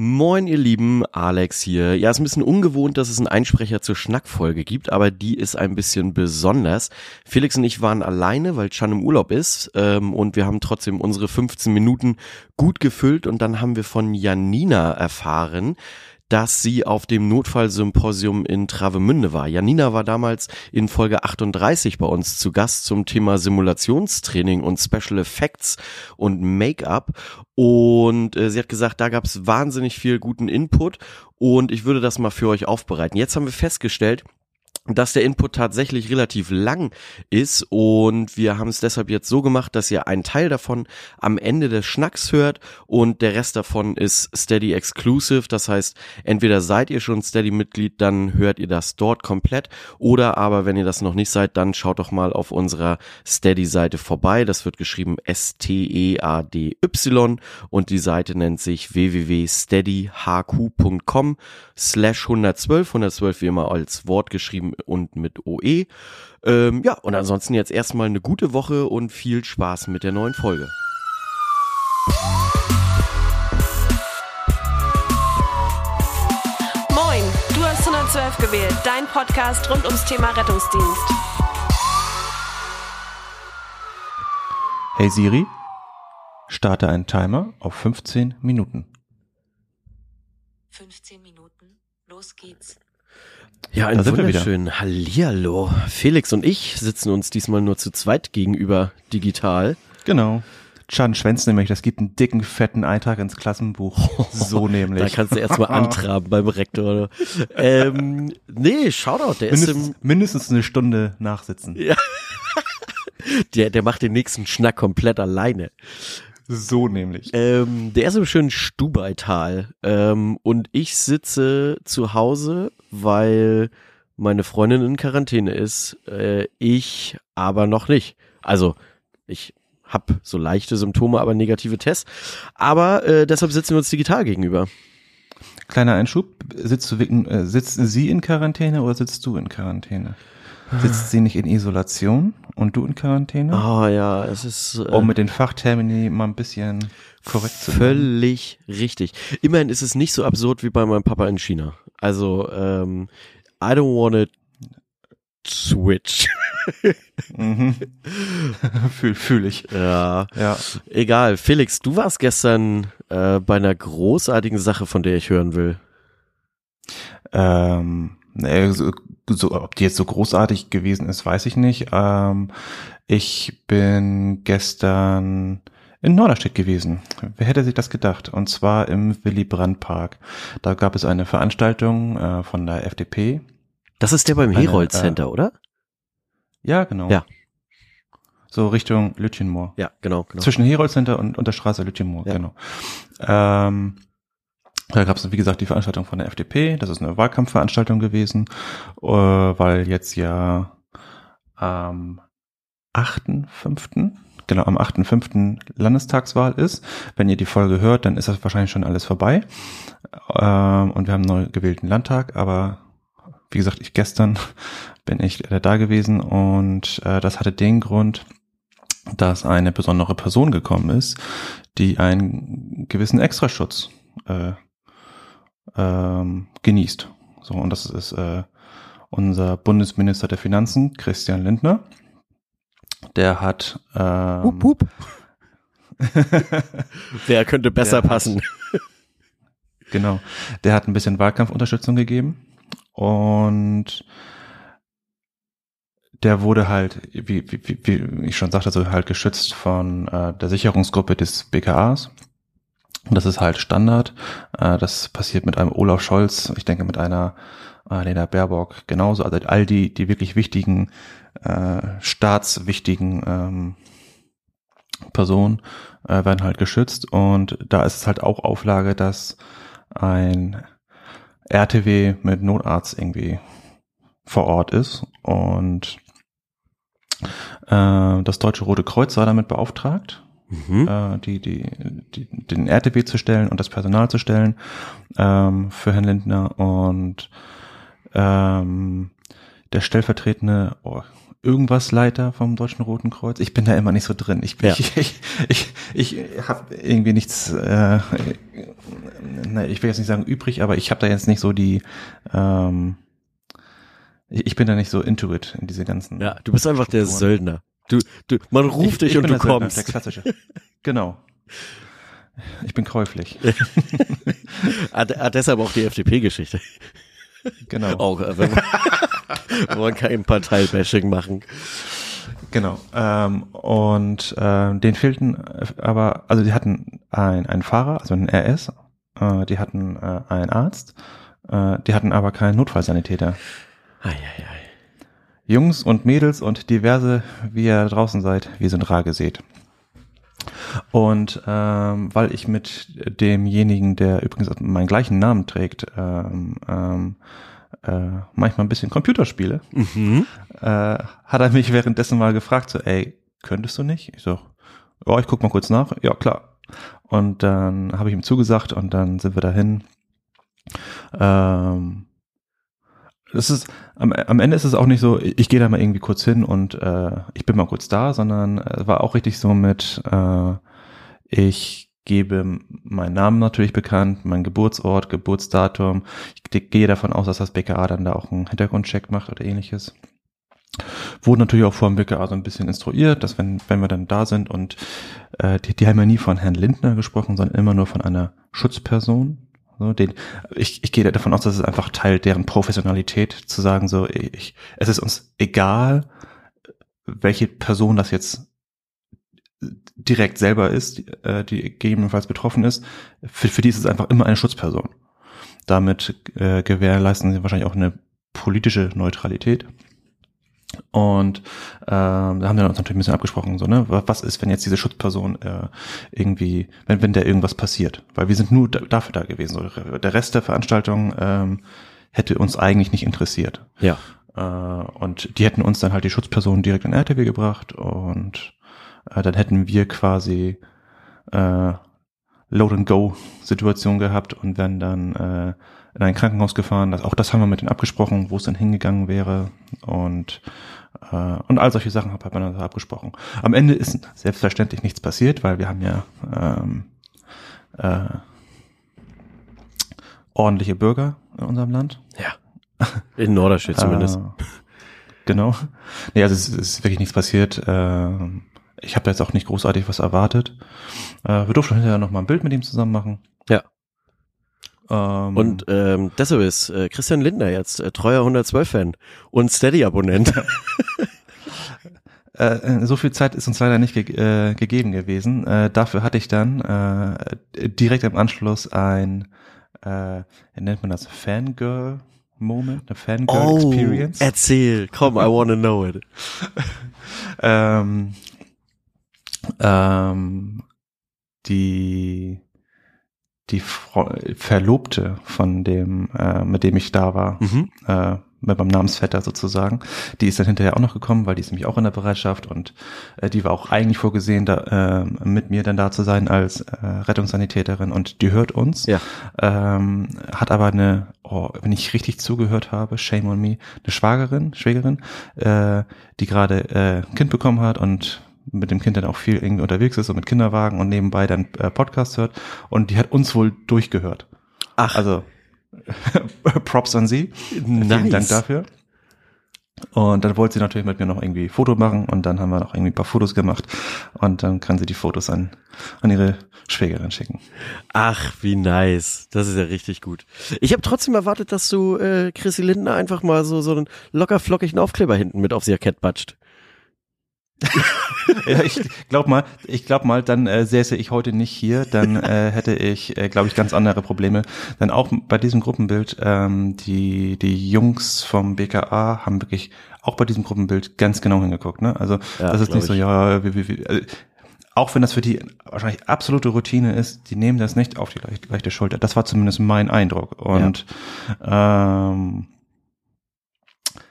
Moin, ihr Lieben, Alex hier. Ja, ist ein bisschen ungewohnt, dass es einen Einsprecher zur Schnackfolge gibt, aber die ist ein bisschen besonders. Felix und ich waren alleine, weil Chan im Urlaub ist ähm, und wir haben trotzdem unsere 15 Minuten gut gefüllt und dann haben wir von Janina erfahren, dass sie auf dem Notfallsymposium in Travemünde war. Janina war damals in Folge 38 bei uns zu Gast zum Thema Simulationstraining und Special Effects und Make-up. Und äh, sie hat gesagt, da gab es wahnsinnig viel guten Input und ich würde das mal für euch aufbereiten. Jetzt haben wir festgestellt, dass der Input tatsächlich relativ lang ist und wir haben es deshalb jetzt so gemacht, dass ihr einen Teil davon am Ende des Schnacks hört und der Rest davon ist Steady Exclusive. Das heißt, entweder seid ihr schon Steady Mitglied, dann hört ihr das dort komplett oder aber wenn ihr das noch nicht seid, dann schaut doch mal auf unserer Steady Seite vorbei. Das wird geschrieben S-T-E-A-D-Y und die Seite nennt sich www.steadyhq.com slash 112. 112 wie immer als Wort geschrieben und mit OE. Ähm, ja, und ansonsten jetzt erstmal eine gute Woche und viel Spaß mit der neuen Folge. Moin, du hast 112 gewählt, dein Podcast rund ums Thema Rettungsdienst. Hey Siri, starte einen Timer auf 15 Minuten. 15 Minuten, los geht's. Ja, ein Da wunderschön Hallihallo. Felix und ich sitzen uns diesmal nur zu zweit gegenüber digital. Genau. Chan schwänzt nämlich, das gibt einen dicken, fetten Eintrag ins Klassenbuch. So Da nämlich. kannst du erstmal antraben beim Rektor. ähm, nee, Shoutout, der ist Mindestens, im, mindestens eine Stunde nachsitzen. der, der macht den nächsten Schnack komplett alleine. So nämlich. Ähm, der ist im schönen Stubaital. Ähm, und ich sitze zu Hause, weil meine Freundin in Quarantäne ist. Äh, ich aber noch nicht. Also, ich hab so leichte Symptome, aber negative Tests. Aber äh, deshalb sitzen wir uns digital gegenüber. Kleiner Einschub. Sitzt, du, äh, sitzt sie in Quarantäne oder sitzt du in Quarantäne? Sitzt sie nicht in Isolation und du in Quarantäne? Ah ja, es ist äh, Um mit den Fachtermini mal ein bisschen korrekt zu völlig richtig. Immerhin ist es nicht so absurd wie bei meinem Papa in China. Also, ähm, I don't wanna switch. Mhm. Fühl, fühl ich. Ja, Ja. egal. Felix, du warst gestern äh, bei einer großartigen Sache, von der ich hören will. Ähm, nee, so, so, ob die jetzt so großartig gewesen ist, weiß ich nicht. Ähm, ich bin gestern in Norderstedt gewesen. Wer hätte sich das gedacht? Und zwar im Willy Brandt Park. Da gab es eine Veranstaltung äh, von der FDP. Das ist der beim Eine, Herold äh, Center, oder? Ja, genau. Ja. So Richtung Lütjenmoor. Ja, genau, genau. Zwischen Herold Center und, und der Straße Lütjenmoor, Ja. genau. Ähm, da gab es, wie gesagt, die Veranstaltung von der FDP. Das ist eine Wahlkampfveranstaltung gewesen, äh, weil jetzt ja am 8.5., genau, am 8.5. Landestagswahl ist. Wenn ihr die Folge hört, dann ist das wahrscheinlich schon alles vorbei. Ähm, und wir haben einen neu gewählten Landtag, aber wie gesagt, ich gestern bin ich da gewesen und äh, das hatte den Grund, dass eine besondere Person gekommen ist, die einen gewissen Extraschutz äh, ähm, genießt. So, und das ist äh, unser Bundesminister der Finanzen, Christian Lindner. Der hat ähm, Hup, hup. Wer könnte besser Der hat- passen? Genau. Der hat ein bisschen Wahlkampfunterstützung gegeben und der wurde halt, wie, wie, wie- wie ich schon sagte, so halt geschützt von äh, der Sicherungsgruppe des BKAs. Das ist halt Standard. Äh, das passiert mit einem Olaf Scholz, ich denke mit einer äh, Lena Baerbock genauso. Also all die, die wirklich wichtigen, äh, staatswichtigen ähm, Personen äh, werden halt geschützt. Und da ist es halt auch Auflage, dass ein RTW mit Notarzt irgendwie vor Ort ist und äh, das Deutsche Rote Kreuz war damit beauftragt, Mhm. äh, die, die, die, den RTW zu stellen und das Personal zu stellen ähm, für Herrn Lindner und ähm, der stellvertretende oh, irgendwas Leiter vom Deutschen Roten Kreuz. Ich bin da immer nicht so drin. Ich, Ja. ich, ich, ich, ich habe irgendwie nichts, äh, ne, ich will jetzt nicht sagen übrig, aber ich habe da jetzt nicht so die, ähm, ich, bin da nicht so into it in diese ganzen. Ja, du bist einfach der Strukturen. Söldner. Du, du, man ruft Ich- dich ich und du der Söldner, kommst. Der klassische. genau. Ich bin käuflich. Ah, ah, deshalb auch die FDP-Geschichte. Genau. Auch, äh, wenn man, wenn man kein Parteibashing machen. Genau. Ähm, und äh, den fehlten äh, aber, also die hatten ein, einen Fahrer, also einen RS, äh, die hatten äh, einen Arzt, äh, die hatten aber keinen Notfallsanitäter. Ei, ei, ei. Jungs und Mädels und diverse, wie ihr draußen seid, wir sind rar gesät. Und ähm, weil ich mit demjenigen, der übrigens meinen gleichen Namen trägt, ähm, ähm, äh, manchmal ein bisschen Computer spiele, Mhm. äh, hat er mich währenddessen mal gefragt, so, ey, könntest du nicht? Ich so, ja, ich guck mal kurz nach. Ja, klar. Und dann habe ich ihm zugesagt und dann sind wir dahin. Ähm, das ist, am, am Ende ist es auch nicht so, ich, gehe da mal irgendwie kurz hin und äh, ich bin mal kurz da, sondern es war auch richtig so mit, äh, ich gebe meinen Namen natürlich bekannt, mein Geburtsort, Geburtsdatum. Ich gehe davon aus, dass das BKA dann da auch einen Hintergrundcheck macht oder ähnliches. Wurde natürlich auch vor dem BKA so ein bisschen instruiert, dass wenn, wenn wir dann da sind und äh, die, die haben ja nie von Herrn Lindner gesprochen, sondern immer nur von einer Schutzperson. So, den, ich, ich gehe davon aus, dass es einfach Teil deren Professionalität zu sagen, so, ich, es ist uns egal, welche Person das jetzt direkt selber ist, äh, die gegebenenfalls betroffen ist. Für, für die ist es einfach immer eine Schutzperson. Damit äh, gewährleisten sie wahrscheinlich auch eine politische Neutralität. Und ähm, da haben wir uns natürlich ein bisschen abgesprochen, so, ne, was ist, wenn jetzt diese Schutzperson äh, irgendwie, wenn, wenn der irgendwas passiert? Weil wir sind nur da, dafür da gewesen. So, der Rest der Veranstaltung ähm, hätte uns eigentlich nicht interessiert. Ja. Äh, und die hätten uns dann halt die Schutzperson direkt in RTW gebracht und äh, dann hätten wir quasi äh, Load-and-Go-Situation gehabt und wären dann äh, in ein Krankenhaus gefahren. Das, auch das haben wir mit denen abgesprochen, wo es dann hingegangen wäre und äh, und all solche Sachen hat man dann abgesprochen. Am Ende ist selbstverständlich nichts passiert, weil wir haben ja ähm, äh, ordentliche Bürger in unserem Land. Ja. In Norderstedt zumindest. Äh, genau. Nee, also es, es ist wirklich nichts passiert. Ähm, ich habe da jetzt auch nicht großartig was erwartet. Äh, wir durften hinterher noch mal ein Bild mit ihm zusammen machen. Ja. Ähm, Und ähm, deshalb ist äh, Christian Lindner jetzt äh, treuer 112-Fan und Steady-Abonnent. äh, so viel Zeit ist uns leider nicht ge äh, gegeben gewesen. Äh, dafür hatte ich dann äh, direkt im Anschluss ein, äh, nennt man das, Fangirl Moment, eine Fangirl Experience. Oh, erzähl, komm, I wanna know it. ähm, ähm, die die Fro Verlobte von dem, äh, mit dem ich da war, Mhm. äh, mit meinem Namensvetter sozusagen, die ist dann hinterher auch noch gekommen, weil die ist nämlich auch in der Bereitschaft und äh, die war auch eigentlich vorgesehen, da, äh, mit mir dann da zu sein als äh, Rettungssanitäterin und die hört uns, Ja. ähm, hat aber eine, oh, wenn ich richtig zugehört habe, shame on me, eine Schwagerin, Schwägerin, äh, die gerade äh, ein Kind bekommen hat und mit dem Kind dann auch viel irgendwie unterwegs ist und mit Kinderwagen und nebenbei dann äh, Podcast hört und die hat uns wohl durchgehört. Ach, Also Props an sie. Vielen nice. Dank dafür. Und dann wollte sie natürlich mit mir noch irgendwie Foto machen und dann haben wir noch irgendwie ein paar Fotos gemacht und dann kann sie die Fotos an, an ihre Schwägerin schicken. Ach, wie nice. Das ist ja richtig gut. Ich habe trotzdem erwartet, dass du äh, Chrissy Lindner einfach mal so, so einen locker flockigen Aufkleber hinten mit aufs Jackett batscht. Ja, ich glaub mal, ich glaub mal, dann äh, säße ich heute nicht hier, dann äh, hätte ich, äh, glaube ich, ganz andere Probleme. Denn auch bei diesem Gruppenbild, ähm, die die Jungs vom BKA haben wirklich auch bei diesem Gruppenbild ganz genau hingeguckt. Ne? Also Ja, das ist nicht so, ich. ja, wie, wie, wie, äh, auch wenn das für die wahrscheinlich absolute Routine ist, die nehmen das nicht auf die leichte, leichte Schulter. Das war zumindest mein Eindruck. Und ähm,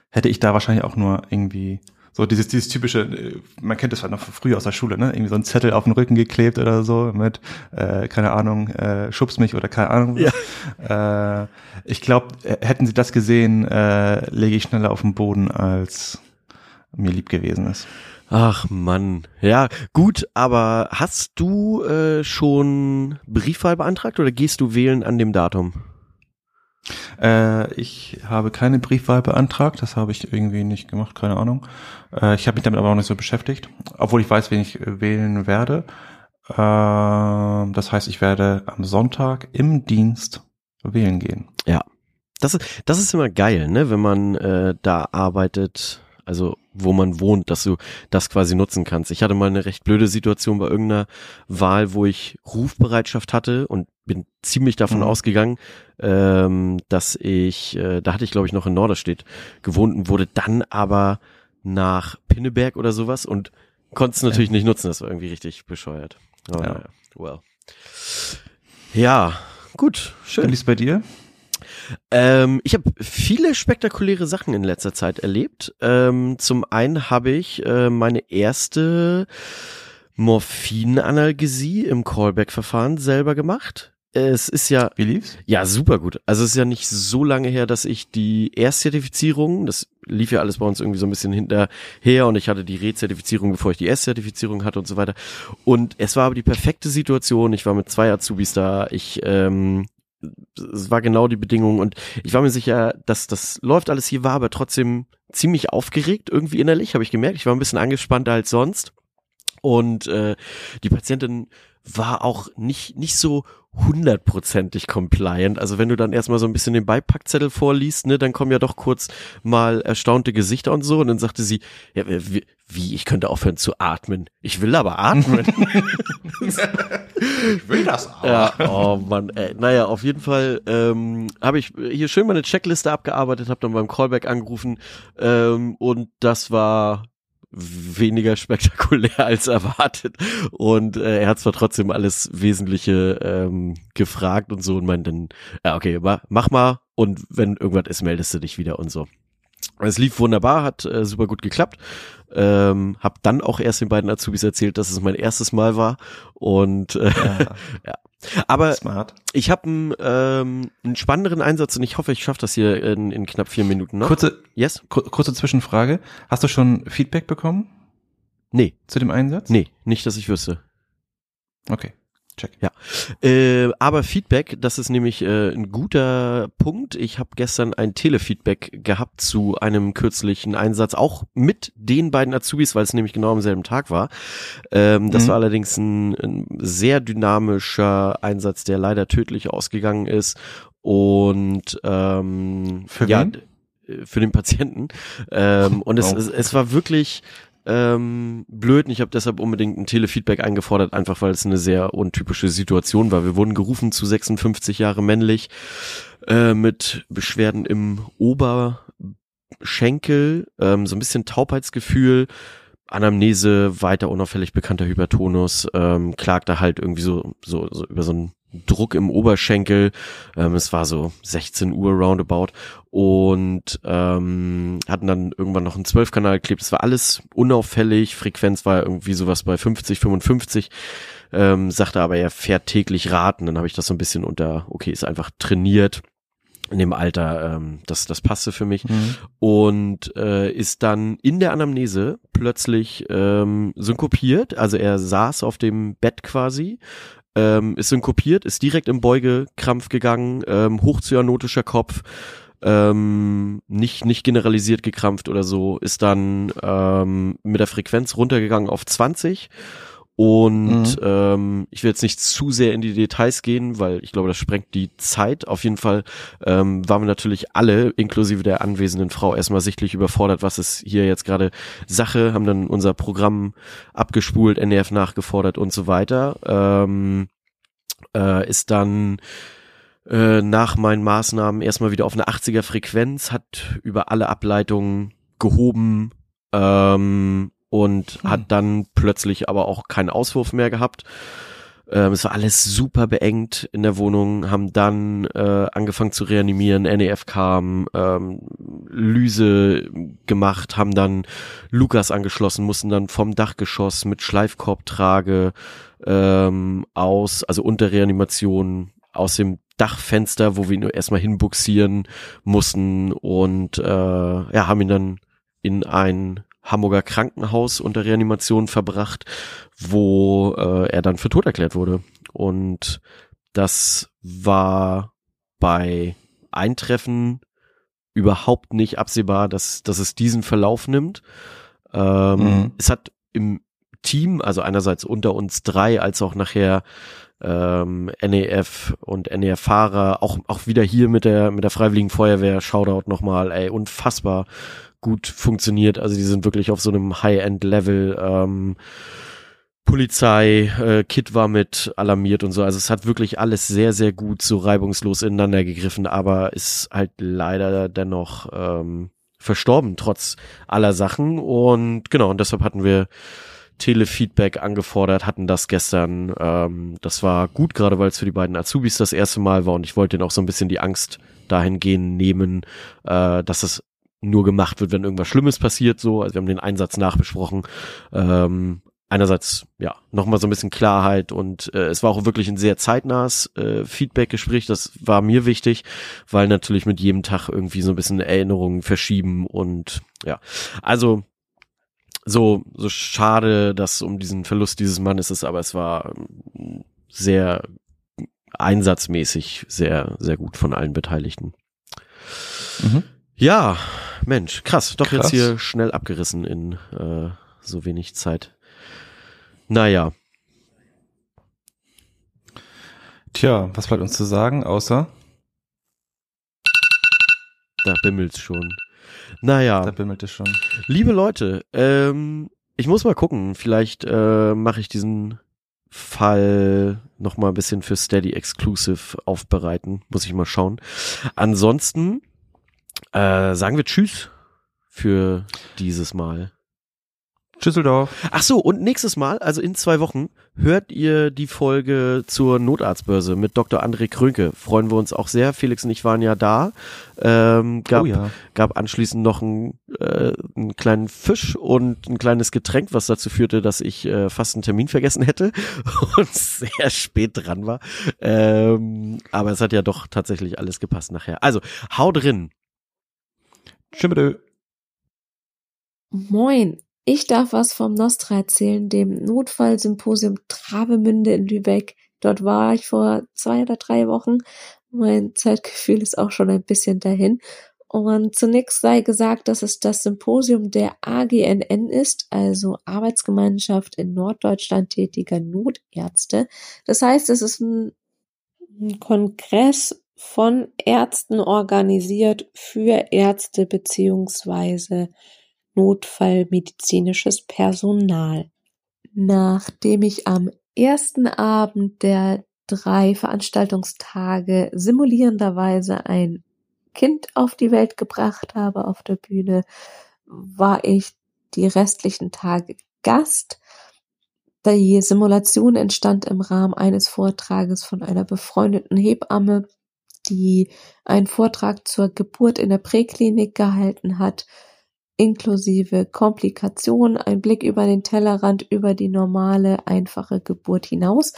hätte ich da wahrscheinlich auch nur irgendwie so dieses, dieses typische, äh, man kennt das halt noch von früher aus der Schule, ne? Irgendwie so ein Zettel auf den Rücken geklebt oder so mit, äh, keine Ahnung, äh, schubst mich oder keine Ahnung. Ja. Äh, ich glaube, hätten sie das gesehen, äh, lege ich schneller auf den Boden als mir lieb gewesen ist. Ach Mann, ja gut, aber hast du äh, schon Briefwahl beantragt oder gehst du wählen an dem Datum? Äh, ich habe keine Briefwahl beantragt, das habe ich irgendwie nicht gemacht, keine Ahnung. Äh, ich habe mich damit aber auch nicht so beschäftigt, obwohl ich weiß, wen ich äh, wählen werde. Äh, das heißt, ich werde am Sonntag im Dienst wählen gehen. Ja, das ist das ist immer geil, ne, wenn man äh, da arbeitet, also wo man wohnt, dass du das quasi nutzen kannst. Ich hatte mal eine recht blöde Situation bei irgendeiner Wahl, wo ich Rufbereitschaft hatte und bin ziemlich davon Mhm. ausgegangen, ähm, dass ich, äh, da hatte ich glaube ich noch in Norderstedt gewohnt und wurde dann aber nach Pinneberg oder sowas und konnte es natürlich nicht nutzen. Das war irgendwie richtig bescheuert. Aber Ja. naja, well. Ja, gut, schön. Wie ist bei dir? Ähm, ich habe viele spektakuläre Sachen in letzter Zeit erlebt. Ähm, zum einen habe ich äh, meine erste Morphinanalgesie im Callback-Verfahren selber gemacht. Es ist ja Wie lief's? ja, super gut. Also es ist ja nicht so lange her, dass ich die Erstzertifizierung, das lief ja alles bei uns irgendwie so ein bisschen hinterher und ich hatte die Rezertifizierung, bevor ich die Erstzertifizierung hatte und so weiter. Und es war aber die perfekte Situation. Ich war mit zwei Azubis da. Ich, ähm, es war genau die Bedingung und ich war mir sicher, dass das läuft alles hier, war aber trotzdem ziemlich aufgeregt irgendwie innerlich, habe ich gemerkt. Ich war ein bisschen angespannter als sonst. Und äh, die Patientin war auch nicht, nicht so hundertprozentig compliant. Also wenn du dann erstmal so ein bisschen den Beipackzettel vorliest, ne, dann kommen ja doch kurz mal erstaunte Gesichter und so. Und dann sagte sie, ja, wie, wie ich könnte aufhören zu atmen. Ich will aber atmen. Ich will das auch. Ja, oh Mann, ey. Naja, auf jeden Fall ähm, habe ich hier schön meine Checkliste abgearbeitet, habe dann beim Callback angerufen ähm, und das war weniger spektakulär als erwartet und äh, er hat zwar trotzdem alles Wesentliche ähm, gefragt und so und meint dann, ja okay, ma, mach mal und wenn irgendwas ist, meldest du dich wieder und so. Es lief wunderbar, hat äh, super gut geklappt. Ähm, hab dann auch erst den beiden Azubis erzählt, dass es mein erstes Mal war und äh, Ja, aber smart. ich habe einen, ähm, einen spannenderen Einsatz und ich hoffe, ich schaffe das hier in, in knapp vier Minuten noch. Kurze, Yes? ku- kurze Zwischenfrage. Hast du schon Feedback bekommen Nee, zu dem Einsatz? nee, nicht, dass ich wüsste. Okay, check. Äh, aber Feedback, das ist nämlich äh, ein guter Punkt. Ich habe gestern ein Telefeedback gehabt zu einem kürzlichen Einsatz, auch mit den beiden Azubis, weil es nämlich genau am selben Tag war. Ähm, das Mhm. war allerdings ein, ein sehr dynamischer Einsatz, der leider tödlich ausgegangen ist. Und ähm, Für ja, wen? äh, für den Patienten. Ähm, und es, Oh. es, es war wirklich ähm, blöd und ich habe deshalb unbedingt ein Telefeedback eingefordert, einfach weil es eine sehr untypische Situation war. Wir wurden gerufen zu 56 Jahre männlich äh, mit Beschwerden im Oberschenkel, ähm, so ein bisschen Taubheitsgefühl, Anamnese, weiter unauffällig bekannter Hypertonus, ähm, klagte halt irgendwie so, so, so über so einen Druck im Oberschenkel. Ähm, es war so 16 Uhr roundabout und ähm, hatten dann irgendwann noch einen 12-Kanal geklebt. Es war alles unauffällig. Frequenz war irgendwie sowas bei 50, 55. Ähm, sagte aber, er fährt täglich Raten. Dann habe ich das so ein bisschen unter, okay, ist einfach trainiert in dem Alter, ähm, das, das passte für mich Mhm. und äh, ist dann in der Anamnese plötzlich ähm, synkopiert. Also er saß auf dem Bett quasi, ähm, ist synkopiert, ist direkt im Beugekrampf gegangen, ähm, hochzyanotischer Kopf, ähm, nicht, nicht generalisiert gekrampft oder so, ist dann ähm, mit der Frequenz runtergegangen auf 20 und Mhm. ähm, ich will jetzt nicht zu sehr in die Details gehen, weil ich glaube, das sprengt die Zeit. Auf jeden Fall ähm, waren wir natürlich alle, inklusive der anwesenden Frau, erstmal sichtlich überfordert, was ist hier jetzt gerade Sache, haben dann unser Programm abgespult, NRF nachgefordert und so weiter. Ähm, äh, ist dann äh, nach meinen Maßnahmen erstmal wieder auf eine 80er Frequenz, hat über alle Ableitungen gehoben ähm, und Hm. hat dann plötzlich aber auch keinen Auswurf mehr gehabt. Ähm, es war alles super beengt in der Wohnung, haben dann äh, angefangen zu reanimieren, NEF kam, ähm, Lyse gemacht, haben dann Lukas angeschlossen, mussten dann vom Dachgeschoss mit Schleifkorbtrage ähm, aus, also unter Reanimation aus dem Dachfenster, wo wir ihn erstmal hinbuxieren mussten und äh, ja, haben ihn dann in ein Hamburger Krankenhaus unter Reanimation verbracht, wo äh, er dann für tot erklärt wurde. Und das war bei Eintreffen überhaupt nicht absehbar, dass, dass es diesen Verlauf nimmt. Ähm, Mhm. Es hat im Team, also einerseits unter uns drei, als auch nachher ähm, NEF und NEF-Fahrer, auch, auch wieder hier mit der, mit der Freiwilligen Feuerwehr, Shoutout nochmal, ey, unfassbar gut funktioniert. Also die sind wirklich auf so einem High-End-Level. Ähm, Polizei, äh, Kit war mit alarmiert und so. Also es hat wirklich alles sehr, sehr gut so reibungslos ineinander gegriffen, aber ist halt leider dennoch ähm, verstorben, trotz aller Sachen. Und genau, und deshalb hatten wir Telefeedback angefordert, hatten das gestern. Ähm, das war gut, gerade weil es für die beiden Azubis das erste Mal war und ich wollte denen auch so ein bisschen die Angst dahingehend nehmen, äh, dass es nur gemacht wird, wenn irgendwas Schlimmes passiert. So, also wir haben den Einsatz nachbesprochen. Ähm, einerseits ja nochmal so ein bisschen Klarheit und äh, es war auch wirklich ein sehr zeitnahes äh, Feedback-Gespräch. Das war mir wichtig, weil natürlich mit jedem Tag irgendwie so ein bisschen Erinnerungen verschieben und ja, also so so schade, dass um diesen Verlust dieses Mannes ist, aber es war ähm, sehr einsatzmäßig sehr sehr gut von allen Beteiligten. Mhm. Ja, Mensch, krass. Doch Krass. jetzt hier schnell abgerissen in äh, so wenig Zeit. Naja, Tja, was bleibt uns zu sagen, außer da bimmelt's schon. Naja, da bimmelt es schon. liebe Leute, ähm, ich muss mal gucken. Vielleicht äh, mache ich diesen Fall noch mal ein bisschen für Steady Exclusive aufbereiten. Muss ich mal schauen. Ansonsten äh, sagen wir Tschüss für dieses Mal. Düsseldorf. Ach so, und nächstes Mal, also in zwei Wochen, hört ihr die Folge zur Notarztbörse mit Dr. André Krönke. Freuen wir uns auch sehr. Felix und ich waren ja da. Ähm, gab, oh ja. gab anschließend noch einen, äh, einen kleinen Fisch und ein kleines Getränk, was dazu führte, dass ich äh, fast einen Termin vergessen hätte und sehr spät dran war. Ähm, aber es hat ja doch tatsächlich alles gepasst nachher. Also, hau drin. Tschüss. Moin, ich darf was vom Nostra erzählen, dem Notfallsymposium Travemünde in Lübeck. Dort war ich vor zwei oder drei Wochen. Mein Zeitgefühl ist auch schon ein bisschen dahin. Und zunächst sei gesagt, dass es das Symposium der AGNN ist, also Arbeitsgemeinschaft in Norddeutschland tätiger Notärzte. Das heißt, es ist ein, Kongress von Ärzten organisiert für Ärzte beziehungsweise notfallmedizinisches Personal. Nachdem ich am ersten Abend der drei Veranstaltungstage simulierenderweise ein Kind auf die Welt gebracht habe auf der Bühne, war ich die restlichen Tage Gast. Die Simulation entstand im Rahmen eines Vortrages von einer befreundeten Hebamme, die einen Vortrag zur Geburt in der Präklinik gehalten hat, inklusive Komplikationen, ein Blick über den Tellerrand, über die normale, einfache Geburt hinaus.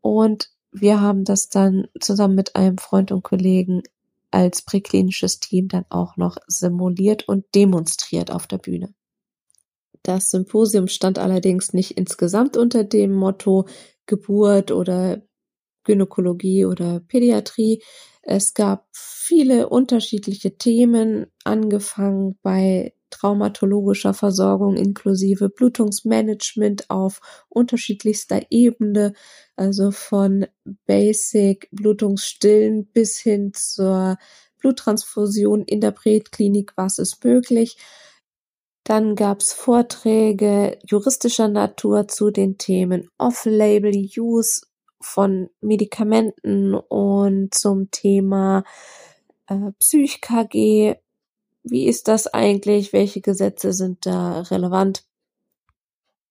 Und wir haben das dann zusammen mit einem Freund und Kollegen als präklinisches Team dann auch noch simuliert und demonstriert auf der Bühne. Das Symposium stand allerdings nicht insgesamt unter dem Motto Geburt oder Gynäkologie oder Pädiatrie. Es gab viele unterschiedliche Themen, angefangen bei traumatologischer Versorgung inklusive Blutungsmanagement auf unterschiedlichster Ebene, also von Basic Blutungsstillen bis hin zur Bluttransfusion in der Präklinik, was ist möglich. Dann gab's Vorträge juristischer Natur zu den Themen Off-Label-Use von Medikamenten und zum Thema äh, Psych-KG. Wie ist das eigentlich? Welche Gesetze sind da relevant?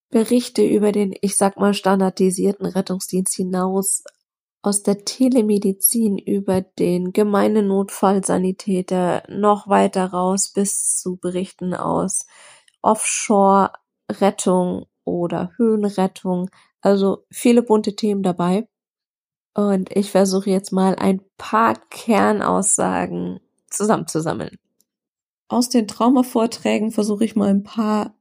Berichte über den, ich sag mal, standardisierten Rettungsdienst hinaus aus der Telemedizin über den gemeinen Notfallsanitäter noch weiter raus bis zu Berichten aus Offshore-Rettung oder Höhenrettung. Also viele bunte Themen dabei. Und ich versuche jetzt mal ein paar Kernaussagen zusammenzusammeln. Aus den Traumavorträgen versuche ich mal ein paar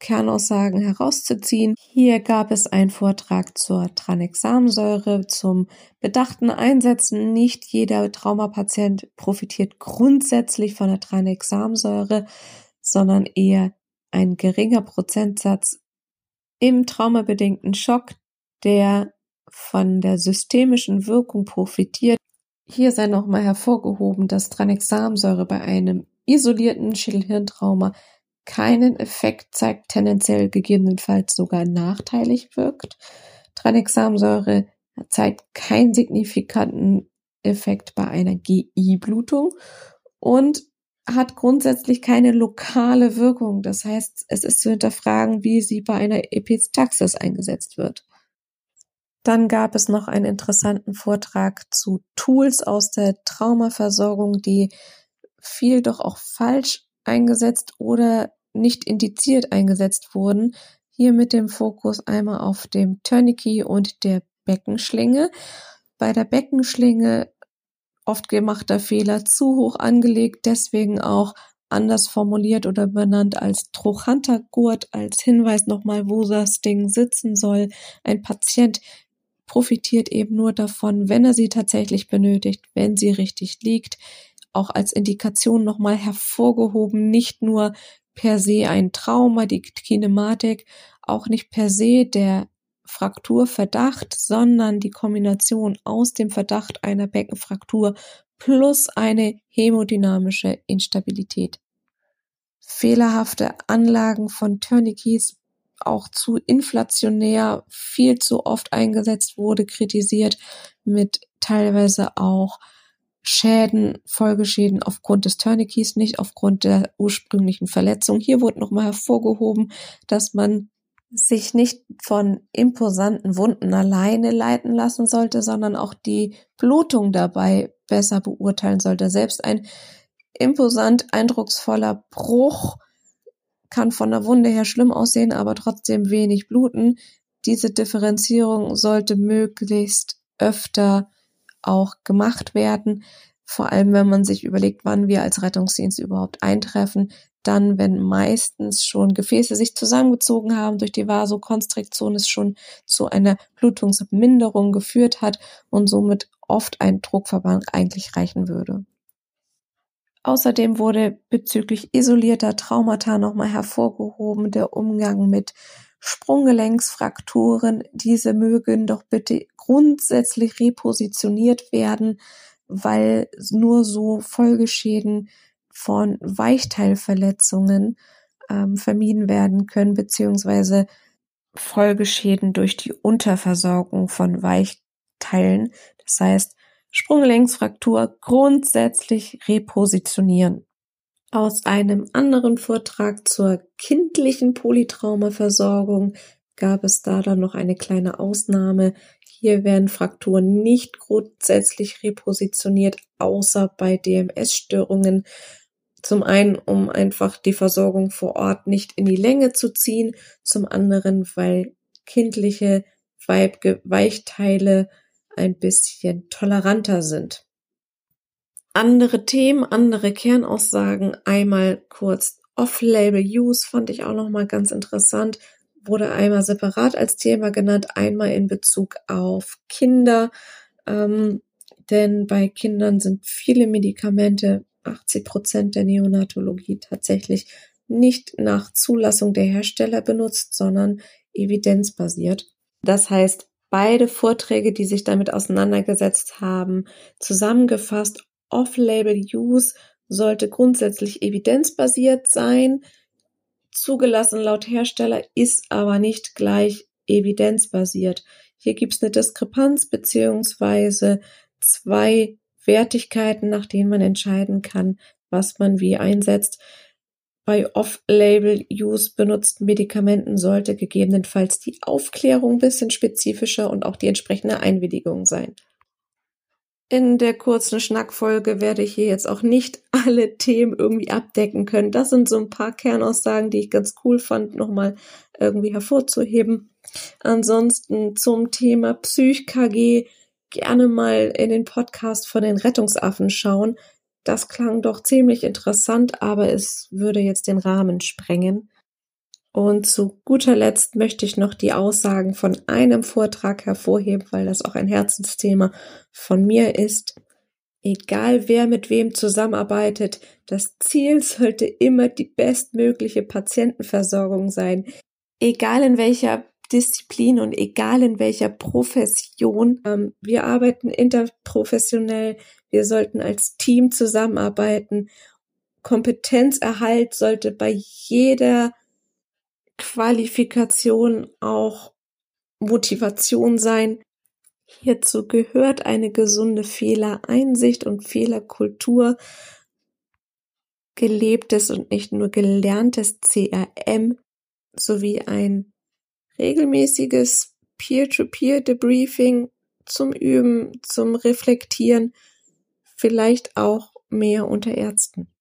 Kernaussagen herauszuziehen. Hier gab es einen Vortrag zur Tranexamsäure, zum bedachten Einsetzen. Nicht jeder Traumapatient profitiert grundsätzlich von der Tranexamsäure, sondern eher ein geringer Prozentsatz im traumabedingten Schock, der von der systemischen Wirkung profitiert. Hier sei nochmal hervorgehoben, dass Tranexamsäure bei einem isolierten Schädelhirntrauma keinen Effekt zeigt, tendenziell gegebenenfalls sogar nachteilig wirkt. Tranexamsäure zeigt keinen signifikanten Effekt bei einer GI-Blutung und hat grundsätzlich keine lokale Wirkung. Das heißt, es ist zu hinterfragen, wie sie bei einer Epistaxis eingesetzt wird. Dann gab es noch einen interessanten Vortrag zu Tools aus der Traumaversorgung, die viel doch auch falsch eingesetzt oder nicht indiziert eingesetzt wurden. Hier mit dem Fokus einmal auf dem Tourniquet und der Beckenschlinge. Bei der Beckenschlinge oft gemachter Fehler zu hoch angelegt, deswegen auch anders formuliert oder benannt als Trochantergurt, als Hinweis nochmal, wo das Ding sitzen soll. Ein Patient profitiert eben nur davon, wenn er sie tatsächlich benötigt, wenn sie richtig liegt. Auch als Indikation nochmal hervorgehoben, nicht nur per se ein Trauma, die Kinematik, auch nicht per se der Frakturverdacht, sondern die Kombination aus dem Verdacht einer Beckenfraktur plus eine hämodynamische Instabilität. Fehlerhafte Anlagen von Tourniquets auch zu inflationär viel zu oft eingesetzt wurde, kritisiert mit teilweise auch Schäden, Folgeschäden aufgrund des Tourniquets, nicht aufgrund der ursprünglichen Verletzung. Hier wurde nochmal hervorgehoben, dass man sich nicht von imposanten Wunden alleine leiten lassen sollte, sondern auch die Blutung dabei besser beurteilen sollte. Selbst ein imposant eindrucksvoller Bruch kann von der Wunde her schlimm aussehen, aber trotzdem wenig bluten. Diese Differenzierung sollte möglichst öfter auch gemacht werden. Vor allem, wenn man sich überlegt, wann wir als Rettungsdienst überhaupt eintreffen, dann, wenn meistens schon Gefäße sich zusammengezogen haben durch die Vasokonstriktion, es schon zu einer Blutungsminderung geführt hat und somit oft ein Druckverband eigentlich reichen würde. Außerdem wurde bezüglich isolierter Traumata nochmal hervorgehoben der Umgang mit Sprunggelenksfrakturen. Diese mögen doch bitte grundsätzlich repositioniert werden, weil nur so Folgeschäden von Weichteilverletzungen ähm, vermieden werden können, beziehungsweise Folgeschäden durch die Unterversorgung von Weichteilen. Das heißt, Sprunggelenksfraktur grundsätzlich repositionieren. Aus einem anderen Vortrag zur kindlichen Polytraumaversorgung gab es da dann noch eine kleine Ausnahme. Hier werden Frakturen nicht grundsätzlich repositioniert, außer bei DMS-Störungen. Zum einen, um einfach die Versorgung vor Ort nicht in die Länge zu ziehen, zum anderen, weil kindliche Weichteile ein bisschen toleranter sind. Andere Themen, andere Kernaussagen, einmal kurz Off-Label-Use fand ich auch nochmal ganz interessant, wurde einmal separat als Thema genannt, einmal in Bezug auf Kinder, ähm, denn bei Kindern sind viele Medikamente, 80 Prozent der Neonatologie tatsächlich nicht nach Zulassung der Hersteller benutzt, sondern evidenzbasiert. Das heißt, beide Vorträge, die sich damit auseinandergesetzt haben, zusammengefasst, Off-Label-Use sollte grundsätzlich evidenzbasiert sein. Zugelassen laut Hersteller ist aber nicht gleich evidenzbasiert. Hier gibt es eine Diskrepanz beziehungsweise zwei Wertigkeiten, nach denen man entscheiden kann, was man wie einsetzt. Bei Off-Label-Use benutzten Medikamenten sollte gegebenenfalls die Aufklärung ein bisschen spezifischer und auch die entsprechende Einwilligung sein. In der kurzen Schnackfolge werde ich hier jetzt auch nicht alle Themen irgendwie abdecken können. Das sind so ein paar Kernaussagen, die ich ganz cool fand, nochmal irgendwie hervorzuheben. Ansonsten zum Thema Psych-KG gerne mal in den Podcast von den Rettungsaffen schauen. Das klang doch ziemlich interessant, aber es würde jetzt den Rahmen sprengen. Und zu guter Letzt möchte ich noch die Aussagen von einem Vortrag hervorheben, weil das auch ein Herzensthema von mir ist. Egal wer mit wem zusammenarbeitet, das Ziel sollte immer die bestmögliche Patientenversorgung sein. Egal in welcher Disziplin und egal in welcher Profession. Ähm, wir arbeiten interprofessionell. Wir sollten als Team zusammenarbeiten. Kompetenzerhalt sollte bei jeder Qualifikation auch Motivation sein. Hierzu gehört eine gesunde Fehlereinsicht und Fehlerkultur, gelebtes und nicht nur gelerntes CRM sowie ein regelmäßiges Peer-to-Peer-Debriefing zum Üben, zum Reflektieren, vielleicht auch mehr unter Ärzten.